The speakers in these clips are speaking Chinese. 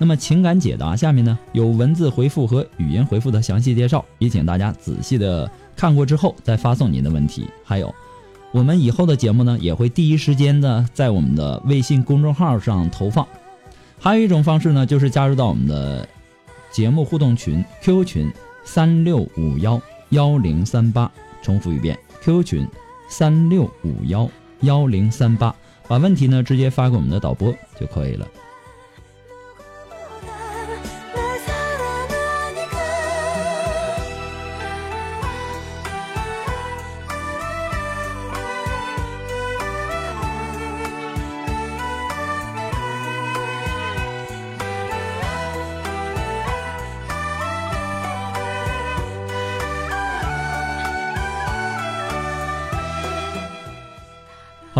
那么情感解答下面呢有文字回复和语音回复的详细介绍，也请大家仔细的。看过之后再发送您的问题，还有，我们以后的节目呢也会第一时间的在我们的微信公众号上投放。还有一种方式呢，就是加入到我们的节目互动群 QQ 群三六五幺幺零三八，重复一遍 QQ 群三六五幺幺零三八，把问题呢直接发给我们的导播就可以了。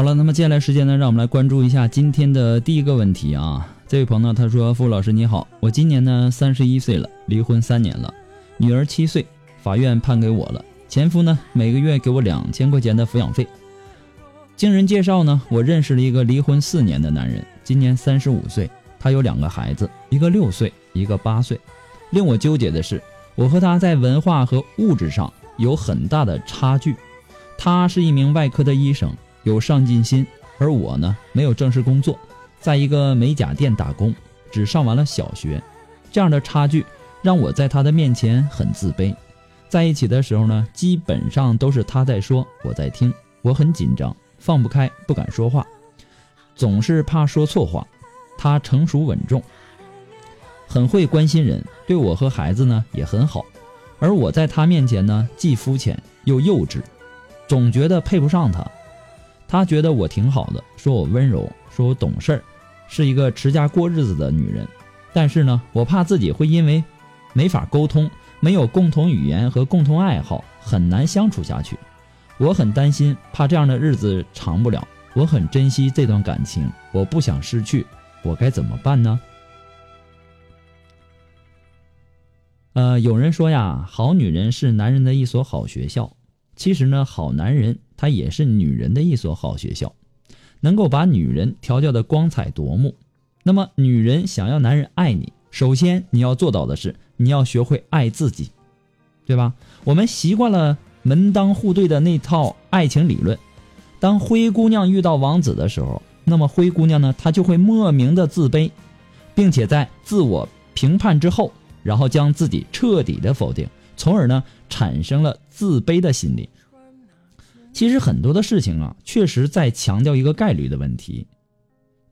好了，那么接下来时间呢，让我们来关注一下今天的第一个问题啊。这位朋友他说：“傅老师你好，我今年呢三十一岁了，离婚三年了，女儿七岁，法院判给我了。前夫呢每个月给我两千块钱的抚养费。经人介绍呢，我认识了一个离婚四年的男人，今年三十五岁，他有两个孩子，一个六岁，一个八岁。令我纠结的是，我和他在文化和物质上有很大的差距。他是一名外科的医生。”有上进心，而我呢，没有正式工作，在一个美甲店打工，只上完了小学，这样的差距让我在他的面前很自卑。在一起的时候呢，基本上都是他在说，我在听，我很紧张，放不开，不敢说话，总是怕说错话。他成熟稳重，很会关心人，对我和孩子呢也很好，而我在他面前呢，既肤浅又幼稚，总觉得配不上他。他觉得我挺好的，说我温柔，说我懂事儿，是一个持家过日子的女人。但是呢，我怕自己会因为没法沟通，没有共同语言和共同爱好，很难相处下去。我很担心，怕这样的日子长不了。我很珍惜这段感情，我不想失去，我该怎么办呢？呃，有人说呀，好女人是男人的一所好学校。其实呢，好男人他也是女人的一所好学校，能够把女人调教的光彩夺目。那么，女人想要男人爱你，首先你要做到的是，你要学会爱自己，对吧？我们习惯了门当户对的那套爱情理论，当灰姑娘遇到王子的时候，那么灰姑娘呢，她就会莫名的自卑，并且在自我评判之后，然后将自己彻底的否定。从而呢，产生了自卑的心理。其实很多的事情啊，确实在强调一个概率的问题。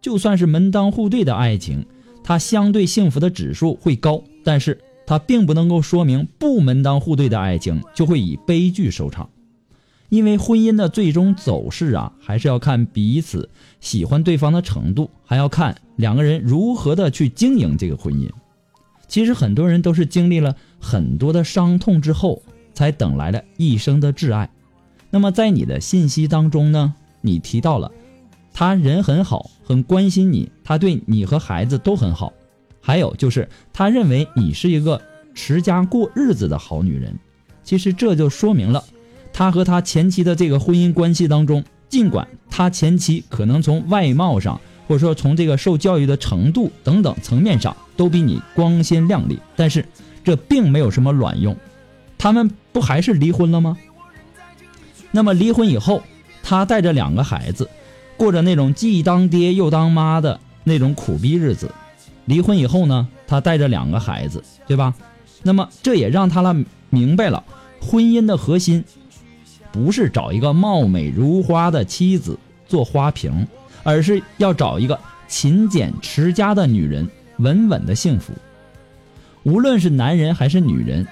就算是门当户对的爱情，它相对幸福的指数会高，但是它并不能够说明不门当户对的爱情就会以悲剧收场。因为婚姻的最终走势啊，还是要看彼此喜欢对方的程度，还要看两个人如何的去经营这个婚姻。其实很多人都是经历了很多的伤痛之后，才等来了一生的挚爱。那么在你的信息当中呢，你提到了他人很好，很关心你，他对你和孩子都很好。还有就是他认为你是一个持家过日子的好女人。其实这就说明了，他和他前妻的这个婚姻关系当中，尽管他前妻可能从外貌上。或者说，从这个受教育的程度等等层面上，都比你光鲜亮丽，但是这并没有什么卵用。他们不还是离婚了吗？那么离婚以后，他带着两个孩子，过着那种既当爹又当妈的那种苦逼日子。离婚以后呢，他带着两个孩子，对吧？那么这也让他了明白了，婚姻的核心不是找一个貌美如花的妻子做花瓶，而是要找一个勤俭持家的女人，稳稳的幸福。无论是男人还是女人，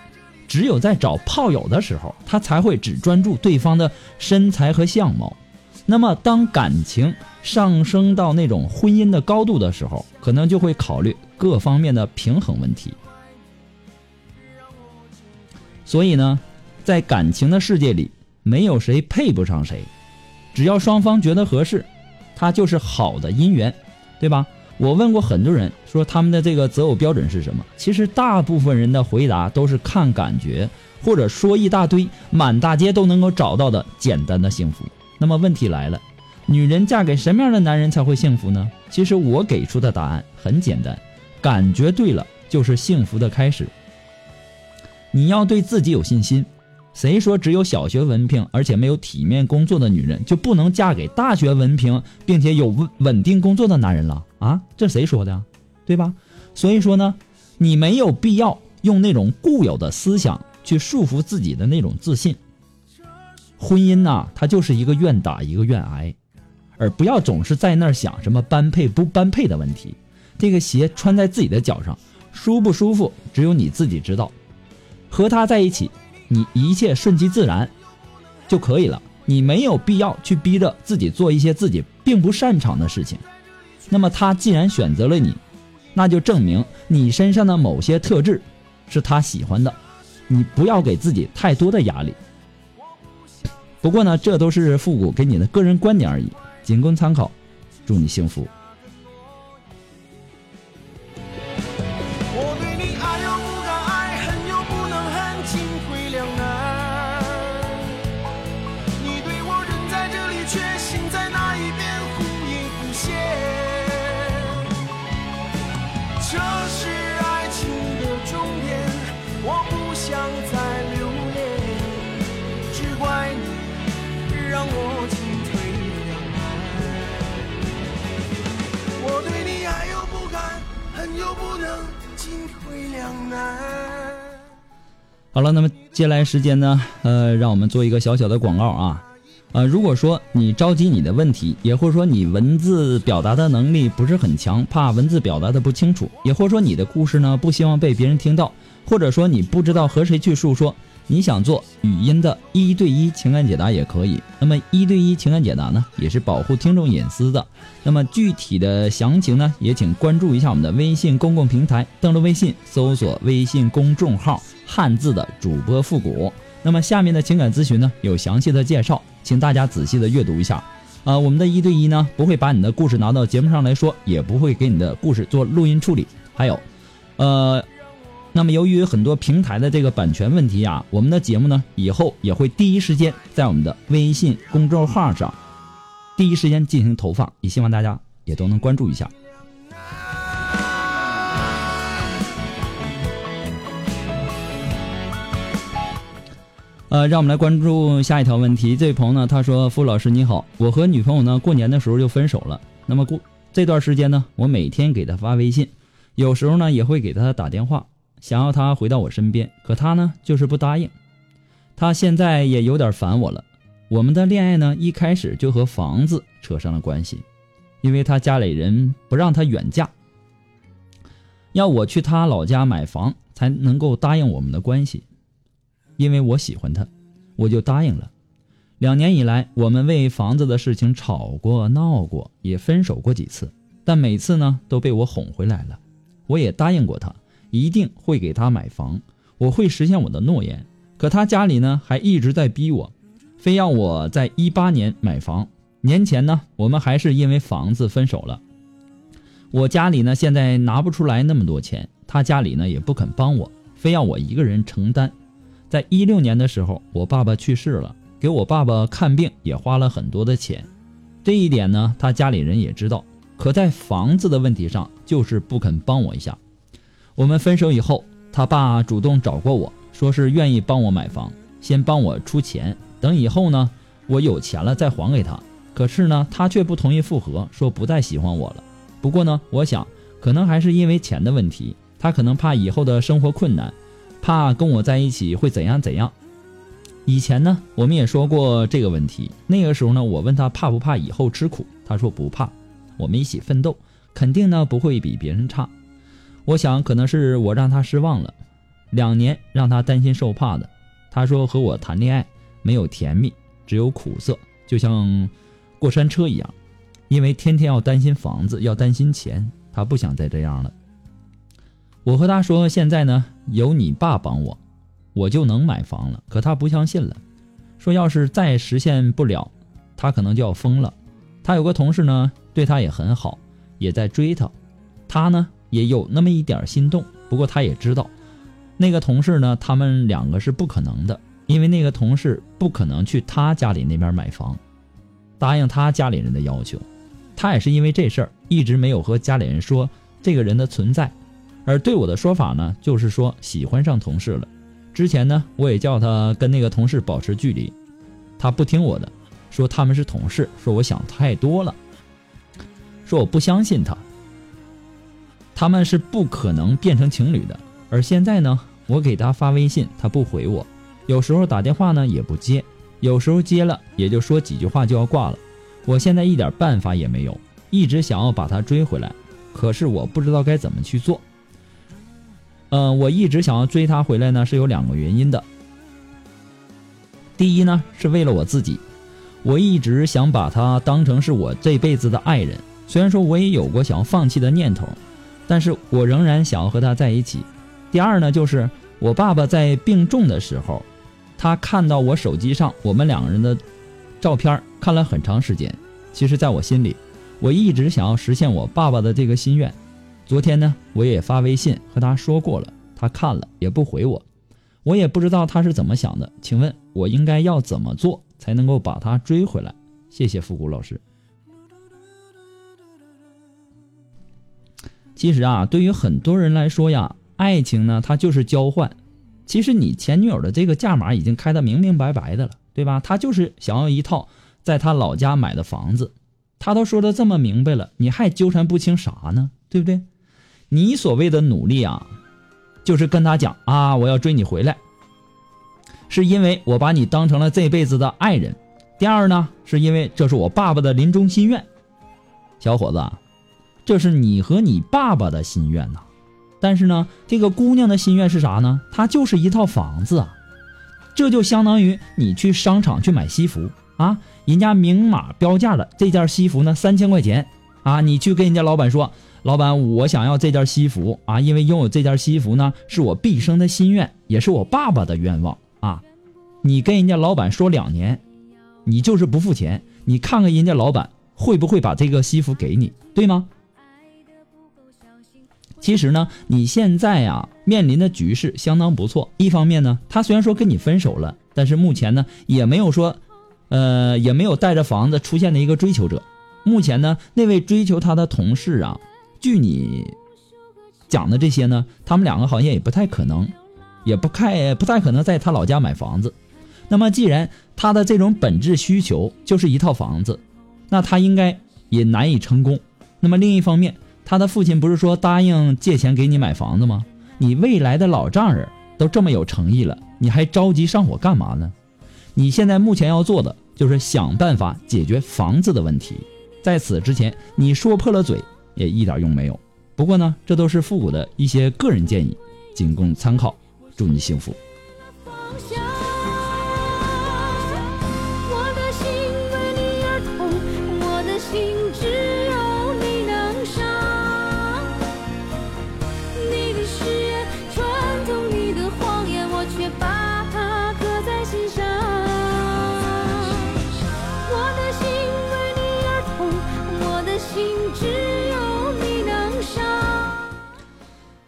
只有在找炮友的时候，他才会只专注对方的身材和相貌。那么，当感情上升到那种婚姻的高度的时候，可能就会考虑各方面的平衡问题。所以呢，在感情的世界里，没有谁配不上谁，只要双方觉得合适，它就是好的姻缘，对吧？我问过很多人，说他们的这个择偶标准是什么？其实大部分人的回答都是看感觉，或者说一大堆满大街都能够找到的简单的幸福。那么问题来了，女人嫁给什么样的男人才会幸福呢？其实我给出的答案很简单，感觉对了就是幸福的开始。你要对自己有信心。谁说只有小学文凭而且没有体面工作的女人就不能嫁给大学文凭并且有稳稳定工作的男人了啊？这谁说的？对吧？所以说呢，你没有必要用那种固有的思想去束缚自己的那种自信。婚姻呐，它就是一个愿打一个愿挨，而不要总是在那儿想什么般配不般配的问题。这个鞋穿在自己的脚上，舒不舒服，只有你自己知道。和他在一起，你一切顺其自然就可以了。你没有必要去逼着自己做一些自己并不擅长的事情。那么他既然选择了你，那就证明你身上的某些特质是他喜欢的。你不要给自己太多的压力。不过呢，这都是复古给你的个人观点而已，仅供参考。祝你幸福。又不能进退两难好了，那么接下来时间呢？呃，让我们做一个小小的广告啊。呃，如果说你着急你的问题，也或者说你文字表达的能力不是很强，怕文字表达的不清楚，也或者说你的故事呢不希望被别人听到，或者说你不知道和谁去诉说。你想做语音的一对一情感解答也可以。那么一对一情感解答呢，也是保护听众隐私的。那么具体的详情呢，也请关注一下我们的微信公共平台，登录微信搜索微信公众号汉字的主播复古。那么下面的情感咨询呢，有详细的介绍，请大家仔细的阅读一下。啊，我们的一对一呢，不会把你的故事拿到节目上来说，也不会给你的故事做录音处理。还有，呃。那么，由于很多平台的这个版权问题啊，我们的节目呢，以后也会第一时间在我们的微信公众号上第一时间进行投放，也希望大家也都能关注一下。呃，让我们来关注下一条问题。这位朋友呢，他说：“傅老师你好，我和女朋友呢过年的时候就分手了。那么过这段时间呢，我每天给她发微信，有时候呢也会给她打电话。”想要他回到我身边，可他呢就是不答应。他现在也有点烦我了。我们的恋爱呢一开始就和房子扯上了关系，因为他家里人不让他远嫁，要我去他老家买房才能够答应我们的关系。因为我喜欢他，我就答应了。两年以来，我们为房子的事情吵过、闹过，也分手过几次，但每次呢都被我哄回来了。我也答应过他。一定会给他买房，我会实现我的诺言。可他家里呢，还一直在逼我，非要我在一八年买房。年前呢，我们还是因为房子分手了。我家里呢，现在拿不出来那么多钱，他家里呢也不肯帮我，非要我一个人承担。在一六年的时候，我爸爸去世了，给我爸爸看病也花了很多的钱。这一点呢，他家里人也知道。可在房子的问题上，就是不肯帮我一下。我们分手以后，他爸主动找过我，说是愿意帮我买房，先帮我出钱，等以后呢，我有钱了再还给他。可是呢，他却不同意复合，说不再喜欢我了。不过呢，我想可能还是因为钱的问题，他可能怕以后的生活困难，怕跟我在一起会怎样怎样。以前呢，我们也说过这个问题。那个时候呢，我问他怕不怕以后吃苦，他说不怕。我们一起奋斗，肯定呢不会比别人差。我想可能是我让他失望了，两年让他担心受怕的。他说和我谈恋爱没有甜蜜，只有苦涩，就像过山车一样。因为天天要担心房子，要担心钱，他不想再这样了。我和他说现在呢有你爸帮我。我就能买房了，可他不相信了，说要是再实现不了，他可能就要疯了。他有个同事呢，对他也很好，也在追他，他呢也有那么一点心动。不过他也知道，那个同事呢，他们两个是不可能的，因为那个同事不可能去他家里那边买房，答应他家里人的要求。他也是因为这事儿，一直没有和家里人说这个人的存在，而对我的说法呢，就是说喜欢上同事了。之前呢，我也叫他跟那个同事保持距离，他不听我的，说他们是同事，说我想太多了，说我不相信他，他们是不可能变成情侣的。而现在呢，我给他发微信，他不回我，有时候打电话呢也不接，有时候接了也就说几句话就要挂了。我现在一点办法也没有，一直想要把他追回来，可是我不知道该怎么去做。嗯，我一直想要追他回来呢，是有两个原因的。第一呢，是为了我自己，我一直想把他当成是我这辈子的爱人。虽然说我也有过想要放弃的念头，但是我仍然想要和他在一起。第二呢，就是我爸爸在病重的时候，他看到我手机上我们两个人的照片，看了很长时间。其实，在我心里，我一直想要实现我爸爸的这个心愿。昨天呢，我也发微信和他说过了，他看了也不回我，我也不知道他是怎么想的。请问，我应该要怎么做才能够把他追回来？谢谢复古老师。其实啊，对于很多人来说呀，爱情呢，它就是交换。其实你前女友的这个价码已经开得明明白白的了，对吧？她就是想要一套在她老家买的房子，她都说的这么明白了，你还纠缠不清啥呢？对不对？你所谓的努力啊，就是跟他讲啊，我要追你回来，是因为我把你当成了这辈子的爱人。第二呢，是因为这是我爸爸的临终心愿。小伙子，这是你和你爸爸的心愿呐。但是呢，这个姑娘的心愿是啥呢？她就是一套房子啊。这就相当于你去商场去买西服啊，人家明码标价的这件西服呢三千块钱啊，你去跟人家老板说。老板，我想要这件西服啊，因为拥有这件西服呢，是我毕生的心愿，也是我爸爸的愿望啊。你跟人家老板说两年，你就是不付钱，你看看人家老板会不会把这个西服给你，对吗？其实呢，你现在呀面临的局势相当不错。一方面呢，他虽然说跟你分手了，但是目前呢也没有说，呃，也没有带着房子出现的一个追求者。目前呢，那位追求他的同事啊。据你讲的这些呢，他们两个好像也不太可能，也不太不太可能在他老家买房子。那么，既然他的这种本质需求就是一套房子，那他应该也难以成功。那么，另一方面，他的父亲不是说答应借钱给你买房子吗？你未来的老丈人都这么有诚意了，你还着急上火干嘛呢？你现在目前要做的就是想办法解决房子的问题。在此之前，你说破了嘴。也一点用没有。不过呢，这都是复古的一些个人建议，仅供参考。祝你幸福。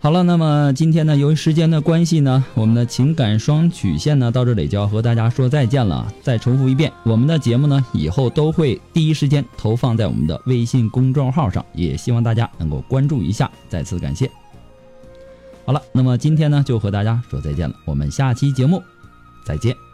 好了，那么今天呢，由于时间的关系呢，我们的情感双曲线呢，到这里就要和大家说再见了。再重复一遍，我们的节目呢，以后都会第一时间投放在我们的微信公众号上，也希望大家能够关注一下。再次感谢。好了，那么今天呢，就和大家说再见了，我们下期节目再见。